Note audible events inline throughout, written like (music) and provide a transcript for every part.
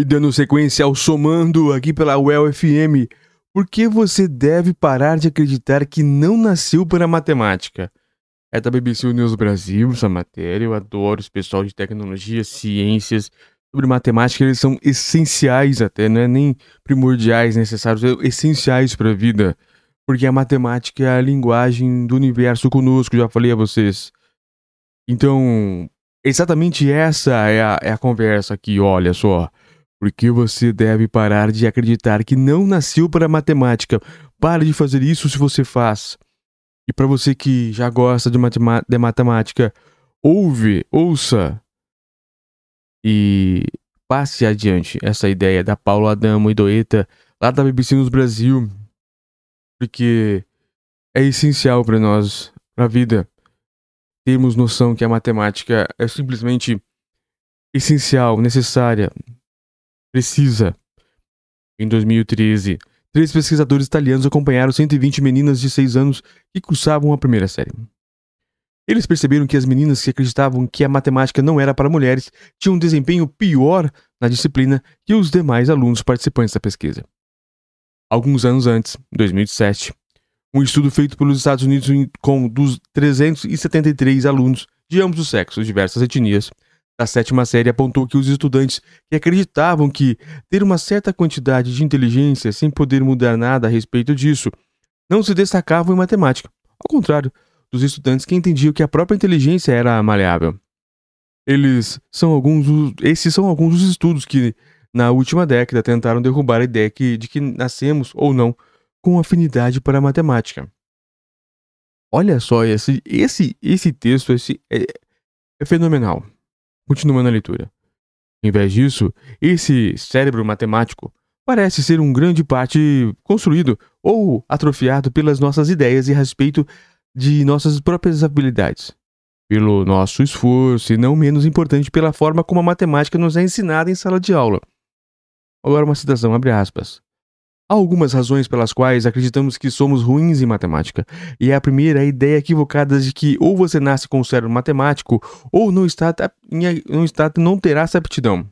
E dando sequência ao somando aqui pela UEL FM, por que você deve parar de acreditar que não nasceu para matemática? É da BBC News Brasil essa matéria, eu adoro esse pessoal de tecnologia, ciências, sobre matemática, eles são essenciais até, não é nem primordiais, necessários, é essenciais para a vida. Porque a matemática é a linguagem do universo conosco, já falei a vocês. Então, exatamente essa é a, é a conversa aqui, olha só. Porque você deve parar de acreditar que não nasceu para matemática. Pare de fazer isso se você faz. E para você que já gosta de, de matemática, ouve, ouça e passe adiante essa ideia da Paula Adamo e Doeta lá da BBC News Brasil, porque é essencial para nós, para a vida, termos noção que a matemática é simplesmente essencial, necessária, precisa. Em 2013, três pesquisadores italianos acompanharam 120 meninas de 6 anos que cursavam a primeira série. Eles perceberam que as meninas que acreditavam que a matemática não era para mulheres tinham um desempenho pior na disciplina que os demais alunos participantes da pesquisa. Alguns anos antes, 2007, um estudo feito pelos Estados Unidos com dos 373 alunos de ambos os sexos, diversas etnias, da sétima série apontou que os estudantes que acreditavam que ter uma certa quantidade de inteligência sem poder mudar nada a respeito disso não se destacavam em matemática. Ao contrário, dos estudantes que entendiam que a própria inteligência era maleável. Eles são alguns esses são alguns dos estudos que na última década tentaram derrubar a ideia que, de que nascemos ou não com afinidade para a matemática. Olha só esse esse esse texto esse é, é fenomenal. Continuando a leitura. Em vez disso, esse cérebro matemático parece ser um grande parte construído ou atrofiado pelas nossas ideias a respeito de nossas próprias habilidades, pelo nosso esforço e não menos importante pela forma como a matemática nos é ensinada em sala de aula. Agora uma citação, abre aspas. Há algumas razões pelas quais acreditamos que somos ruins em matemática, e a primeira é a ideia equivocada de que ou você nasce com o cérebro matemático ou não está, não, está, não terá essa aptidão.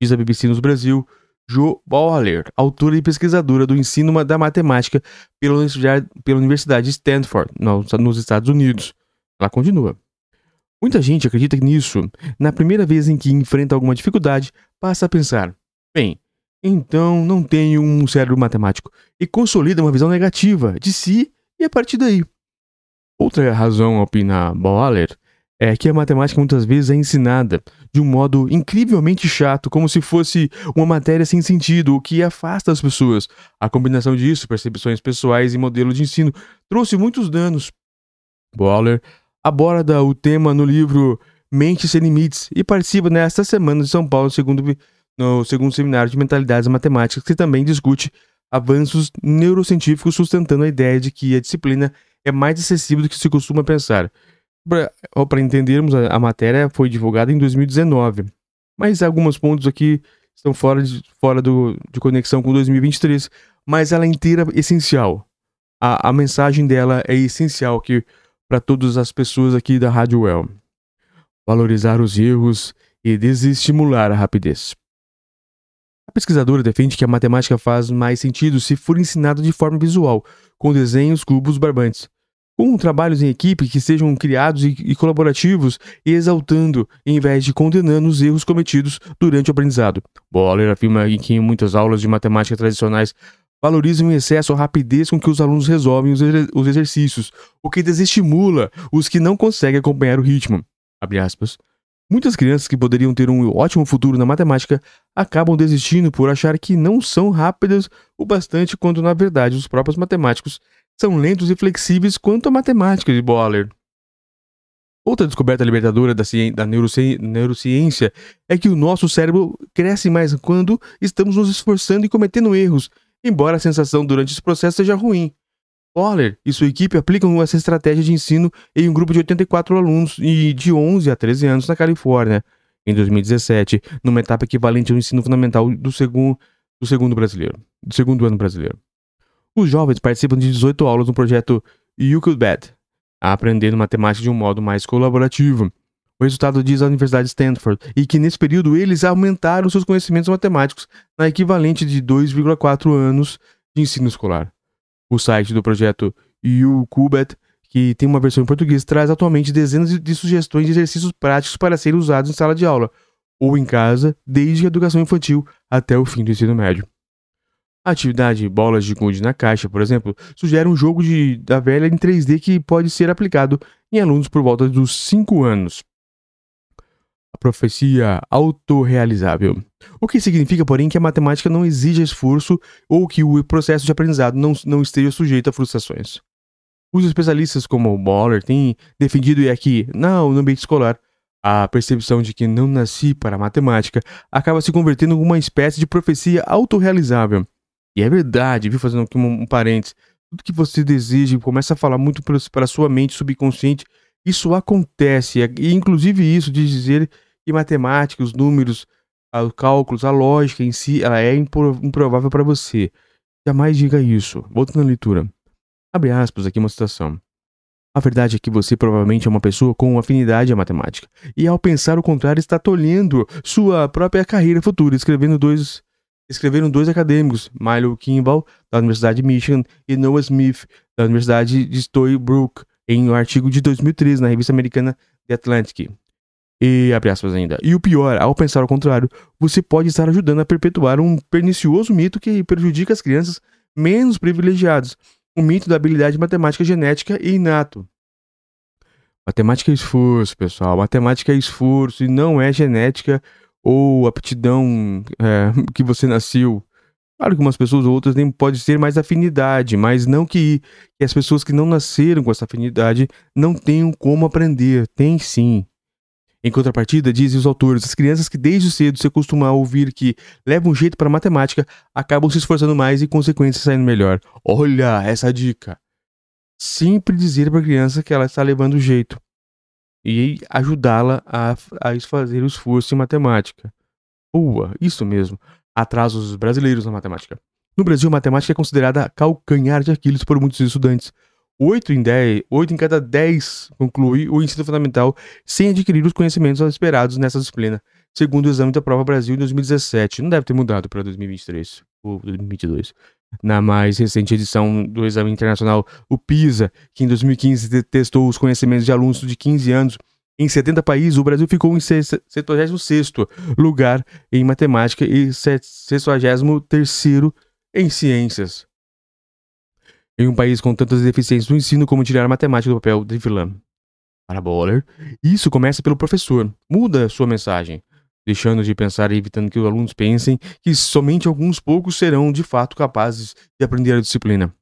Diz a BBC no Brasil, Jo Baller, autora e pesquisadora do ensino da matemática pela Universidade, pela Universidade de Stanford, nos Estados Unidos. Ela continua. Muita gente acredita nisso. Na primeira vez em que enfrenta alguma dificuldade, passa a pensar: bem, então não tenho um cérebro matemático, e consolida uma visão negativa de si e a partir daí. Outra razão, opina Baller, é que a matemática muitas vezes é ensinada de um modo incrivelmente chato, como se fosse uma matéria sem sentido, o que afasta as pessoas. A combinação disso, percepções pessoais e modelo de ensino, trouxe muitos danos. Waller aborda o tema no livro Mente Sem Limites e participa nesta semana de São Paulo segundo, no segundo seminário de mentalidades matemáticas, que também discute avanços neurocientíficos sustentando a ideia de que a disciplina é mais acessível do que se costuma pensar. Para entendermos, a, a, matéria foi divulgada em 2019, mas alguns pontos aqui estão fora, de, fora do, de conexão com 2023, mas ela é inteira essencial. A, a mensagem dela é essencial aqui para todas as pessoas aqui da Rádio Well. Valorizar os erros e desestimular a rapidez. A pesquisadora defende que a matemática faz mais sentido se for ensinada de forma visual, com desenhos, cubos, barbantes com trabalhos em equipe que sejam criados e, colaborativos exaltando, em vez de condenando os erros cometidos durante o aprendizado. Boller afirma que em muitas aulas de matemática tradicionais valorizam em excesso a rapidez com que os alunos resolvem os, os exercícios, o que desestimula os que não conseguem acompanhar o ritmo. Muitas crianças que poderiam ter um ótimo futuro na matemática acabam desistindo por achar que não são rápidas o bastante quando na verdade os próprios matemáticos são lentos e flexíveis quanto a matemática de Boller. Outra descoberta libertadora da, da neuroci neurociência é que o nosso cérebro cresce mais quando estamos nos esforçando e cometendo erros, embora a sensação durante esse processo seja ruim. Boller e sua equipe aplicam essa estratégia de ensino em um grupo de 84 alunos de 11 a 13 anos na Califórnia, em 2017, numa etapa equivalente ao ensino fundamental do segundo, do segundo brasileiro, do segundo ano brasileiro. Os jovens participam de 18 aulas no projeto You Could Bet, aprendendo matemática de um modo mais colaborativo. o resultado diz a Universidade de Stanford, e que nesse período eles aumentaram seus conhecimentos matemáticos na equivalente de 2,4 anos de ensino escolar. O site do projeto UCubet, que tem uma versão em português, traz atualmente dezenas de sugestões de exercícios práticos para serem usados em sala de aula ou em casa, desde a educação infantil até o fim do ensino médio. A atividade Bolas de Gude na Caixa, por exemplo, sugere um jogo de, da velha em 3D que pode ser aplicado em alunos por volta dos 5 anos. A profecia autorrealizável. O que significa, porém, que a matemática não exige esforço ou que o processo de aprendizado não, não esteja sujeito a frustrações. Os especialistas como o Boller têm defendido é que, não, no ambiente escolar, a percepção de que não nasci para a matemática acaba se convertendo em uma espécie de profecia autorrealizável. E é verdade, viu? Fazendo aqui um, um parênteses. Tudo que você deseja e começa a falar muito para a sua mente subconsciente, isso acontece. E inclusive isso de dizer que matemática, os números, os cálculos, a lógica em si, ela é improvável para você. Jamais diga isso. Voltando à leitura. Abre aspas aqui uma citação. A verdade é que você provavelmente é uma pessoa com afinidade à matemática. E ao pensar o contrário, está tolhendo sua própria carreira futura, escrevendo dois, escreveram dois acadêmicos, Milo Kimball, da Universidade de Michigan, e Noah Smith, da Universidade de Storybrooke, em um artigo de 2013 na revista americana The Atlantic. E, abre aspas ainda. E o pior, ao pensar ao contrário, você pode estar ajudando a perpetuar um pernicioso mito que prejudica as crianças menos privilegiadas o mito da habilidade matemática genética e inato. Matemática é esforço, pessoal. Matemática é esforço e não é genética ou aptidão é, (laughs) que você nasceu. Claro que umas pessoas ou outras nem pode ser mais afinidade, mas não que, que as pessoas que não nasceram com essa afinidade não tenham como aprender. Tem sim. Em contrapartida, dizem os autores, as crianças que desde cedo se acostumam a ouvir que levam um jeito para matemática acabam se esforçando mais e, consequência, saindo melhor. Olha essa dica. Sempre dizer para a criança que ela está levando jeito e ajudá-la a, a fazer o esforço em matemática. Boa, isso mesmo. Atrasos brasileiros na matemática. No Brasil, a matemática é considerada calcanhar de Aquiles por muitos estudantes. 8 em, 10, 8 em cada 10 conclui o ensino fundamental sem adquirir os conhecimentos esperados nessa disciplina, segundo o exame da Prova Brasil em 2017. Não deve ter mudado para 2023 ou 2022. Na mais recente edição do exame internacional, o PISA, que em 2015 testou os conhecimentos de alunos de 15 anos em 70 países, o Brasil ficou em 76 lugar em matemática e 63 em ciências em um país com tantas deficiências no ensino como tirar a matemática do papel de vilã. Para Boller, isso começa pelo professor. Muda sua mensagem, deixando de pensar e evitando que os alunos pensem que somente alguns poucos serão de fato capazes de aprender a disciplina.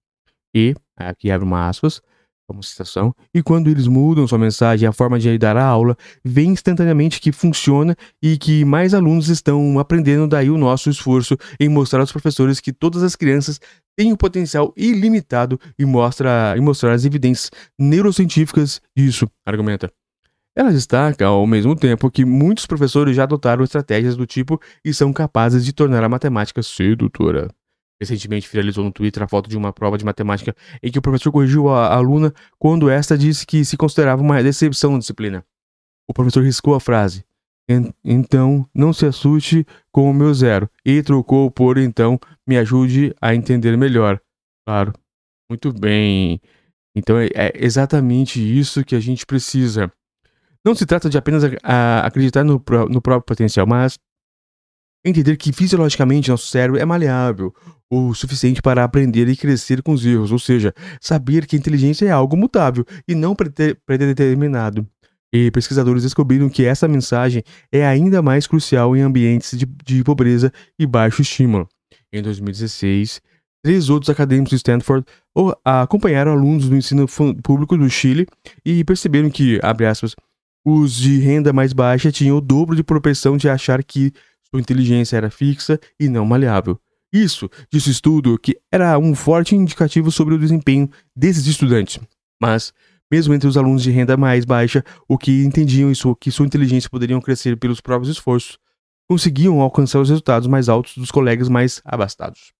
E, aqui abre uma aspas, como citação, e quando eles mudam sua mensagem e a forma de dar a aula, vê instantaneamente que funciona e que mais alunos estão aprendendo daí o nosso esforço em mostrar aos professores que todas as crianças têm um potencial ilimitado e, mostra, e mostrar as evidências neurocientíficas disso, argumenta. Ela destaca, ao mesmo tempo, que muitos professores já adotaram estratégias do tipo e são capazes de tornar a matemática sedutora. Recentemente viralizou no Twitter a foto de uma prova de matemática em que o professor corrigiu a aluna quando esta disse que se considerava uma decepção na disciplina. O professor riscou a frase. Então, não se assuste com o meu zero. E trocou por então, me ajude a entender melhor. Claro. Muito bem. Então é, é exatamente isso que a gente precisa. Não se trata de apenas acreditar no, no próprio potencial, mas entender que fisiologicamente nosso cérebro é maleável o suficiente para aprender e crescer com os erros, ou seja, saber que a inteligência é algo mutável e não predeterminado. E pesquisadores descobriram que essa mensagem é ainda mais crucial em ambientes de, de pobreza e baixo estímulo. Em 2016, três outros acadêmicos de Stanford acompanharam alunos do ensino público do Chile e perceberam que, abre aspas, os de renda mais baixa tinham o dobro de propensão de achar que sua inteligência era fixa e não maleável. Isso, disse o estudo, que era um forte indicativo sobre o desempenho desses estudantes. Mas, mesmo entre os alunos de renda mais baixa, o que entendiam isso, que sua inteligência poderiam crescer pelos próprios esforços, conseguiam alcançar os resultados mais altos dos colegas mais abastados.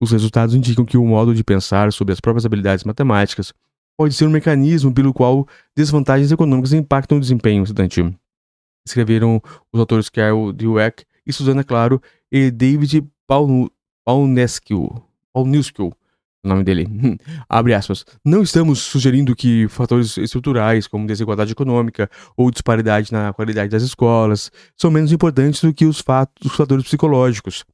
Os resultados indicam que o modo de pensar sobre as próprias habilidades matemáticas pode ser um mecanismo pelo qual desvantagens econômicas impactam o desempenho estudantil. Escreveram os autores Carol Dweck e Susana Claro e David Paunescu. Paunescu o nome dele. (laughs) Abre aspas. Não estamos sugerindo que fatores estruturais, como desigualdade econômica ou disparidade na qualidade das escolas, são menos importantes do que os, fatos, os fatores psicológicos.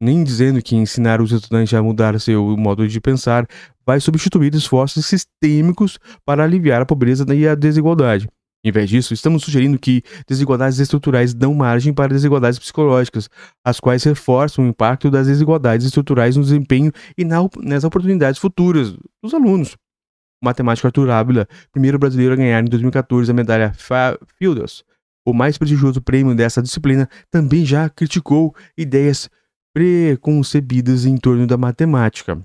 Nem dizendo que ensinar os estudantes a mudar seu modo de pensar vai substituir esforços sistêmicos para aliviar a pobreza e a desigualdade. Em vez disso, estamos sugerindo que desigualdades estruturais dão margem para desigualdades psicológicas, as quais reforçam o impacto das desigualdades estruturais no desempenho e nas oportunidades futuras dos alunos. O matemático Arthur Ávila, primeiro brasileiro a ganhar em 2014 a medalha Fields, o mais prestigioso prêmio dessa disciplina, também já criticou ideias preconcebidas em torno da matemática.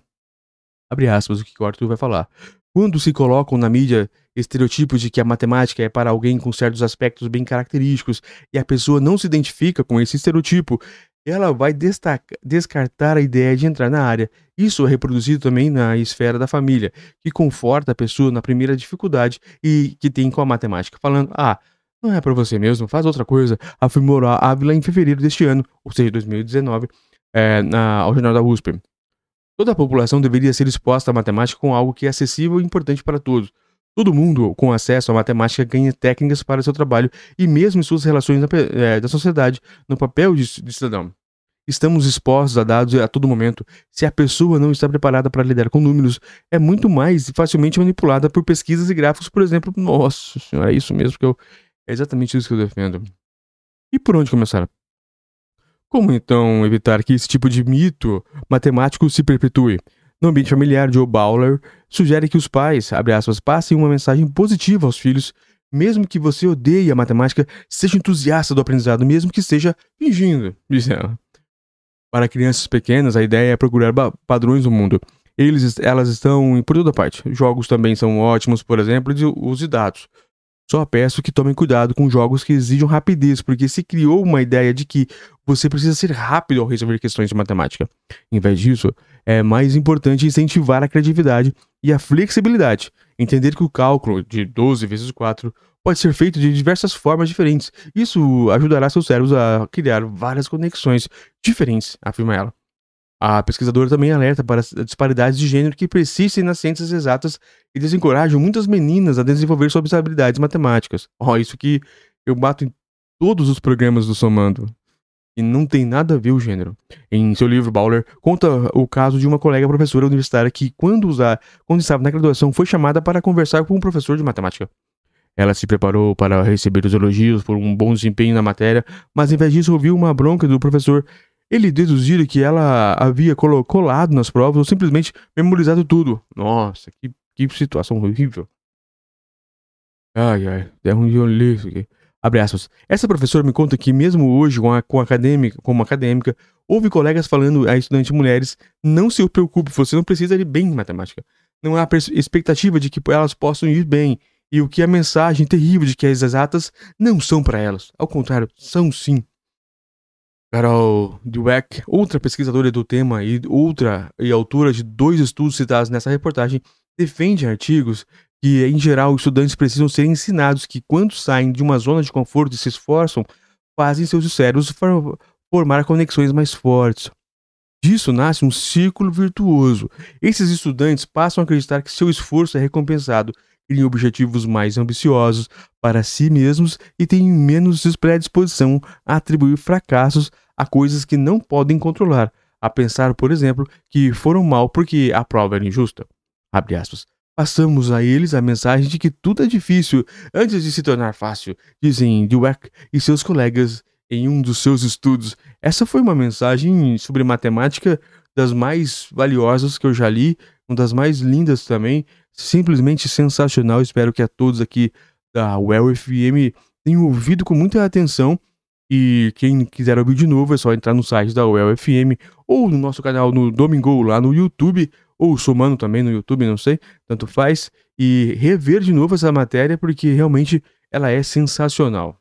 Abre aspas o que o Arthur vai falar. Quando se colocam na mídia estereotipos de que a matemática é para alguém com certos aspectos bem característicos e a pessoa não se identifica com esse estereotipo, ela vai descartar a ideia de entrar na área. Isso é reproduzido também na esfera da família, que conforta a pessoa na primeira dificuldade e que tem com a matemática, falando: ah, não é para você mesmo, faz outra coisa, afirmou a Ávila em fevereiro deste ano, ou seja, 2019, é, na, ao Jornal da USP. Toda a população deveria ser exposta à matemática com algo que é acessível e importante para todos. Todo mundo com acesso à matemática ganha técnicas para seu trabalho e mesmo em suas relações na, é, da sociedade, no papel de, de cidadão. Estamos expostos a dados a todo momento. Se a pessoa não está preparada para lidar com números, é muito mais facilmente manipulada por pesquisas e gráficos, por exemplo. Nossa senhora, é isso mesmo que eu. É exatamente isso que eu defendo. E por onde começar? Como então evitar que esse tipo de mito matemático se perpetue? No ambiente familiar, Joe Bowler sugere que os pais, aspas, passem uma mensagem positiva aos filhos, mesmo que você odeie a matemática, seja entusiasta do aprendizado, mesmo que esteja fingindo, diz ela. Para crianças pequenas, a ideia é procurar padrões no mundo. Eles, elas estão por toda parte. Jogos também são ótimos, por exemplo, e os de dados. Só peço que tomem cuidado com jogos que exijam rapidez, porque se criou uma ideia de que você precisa ser rápido ao resolver questões de matemática. Em vez disso, é mais importante incentivar a criatividade e a flexibilidade. Entender que o cálculo de 12 vezes 4 pode ser feito de diversas formas diferentes. Isso ajudará seus cérebros a criar várias conexões diferentes, afirma ela. A pesquisadora também alerta para as disparidades de gênero que persistem nas ciências exatas e desencorajam muitas meninas a desenvolver suas habilidades matemáticas. Ó, oh, isso que eu bato em todos os programas do Somando. E não tem nada a ver o gênero. Em seu livro, Bowler conta o caso de uma colega professora universitária que, quando, usar, quando estava na graduação, foi chamada para conversar com um professor de matemática. Ela se preparou para receber os elogios por um bom desempenho na matéria, mas em vez disso ouviu uma bronca do professor ele deduziu que ela havia colado nas provas ou simplesmente memorizado tudo. Nossa, que, que situação horrível. Ai, ai, é um isso aqui. Abre aspas. Essa professora me conta que mesmo hoje, com a, com a acadêmica, como acadêmica, houve colegas falando a estudantes mulheres, não se preocupe, você não precisa ir bem em matemática. Não há expectativa de que elas possam ir bem. E o que a mensagem terrível de que as exatas não são para elas. Ao contrário, são sim. Carol Dweck, outra pesquisadora do tema e outra e autora de dois estudos citados nessa reportagem, defende artigos que, em geral, estudantes precisam ser ensinados que, quando saem de uma zona de conforto e se esforçam, fazem seus cérebros formar conexões mais fortes. Disso nasce um círculo virtuoso. Esses estudantes passam a acreditar que seu esforço é recompensado, criam objetivos mais ambiciosos para si mesmos e têm menos predisposição a atribuir fracassos a coisas que não podem controlar, a pensar, por exemplo, que foram mal porque a prova era injusta. Passamos a eles a mensagem de que tudo é difícil antes de se tornar fácil, dizem Dweck e seus colegas em um dos seus estudos. Essa foi uma mensagem sobre matemática das mais valiosas que eu já li, uma das mais lindas também, simplesmente sensacional. Espero que a todos aqui da Well FM tenham ouvido com muita atenção. E quem quiser ouvir de novo é só entrar no site da Well FM ou no nosso canal no Domingo lá no YouTube, ou somando também no YouTube, não sei, tanto faz, e rever de novo essa matéria porque realmente ela é sensacional.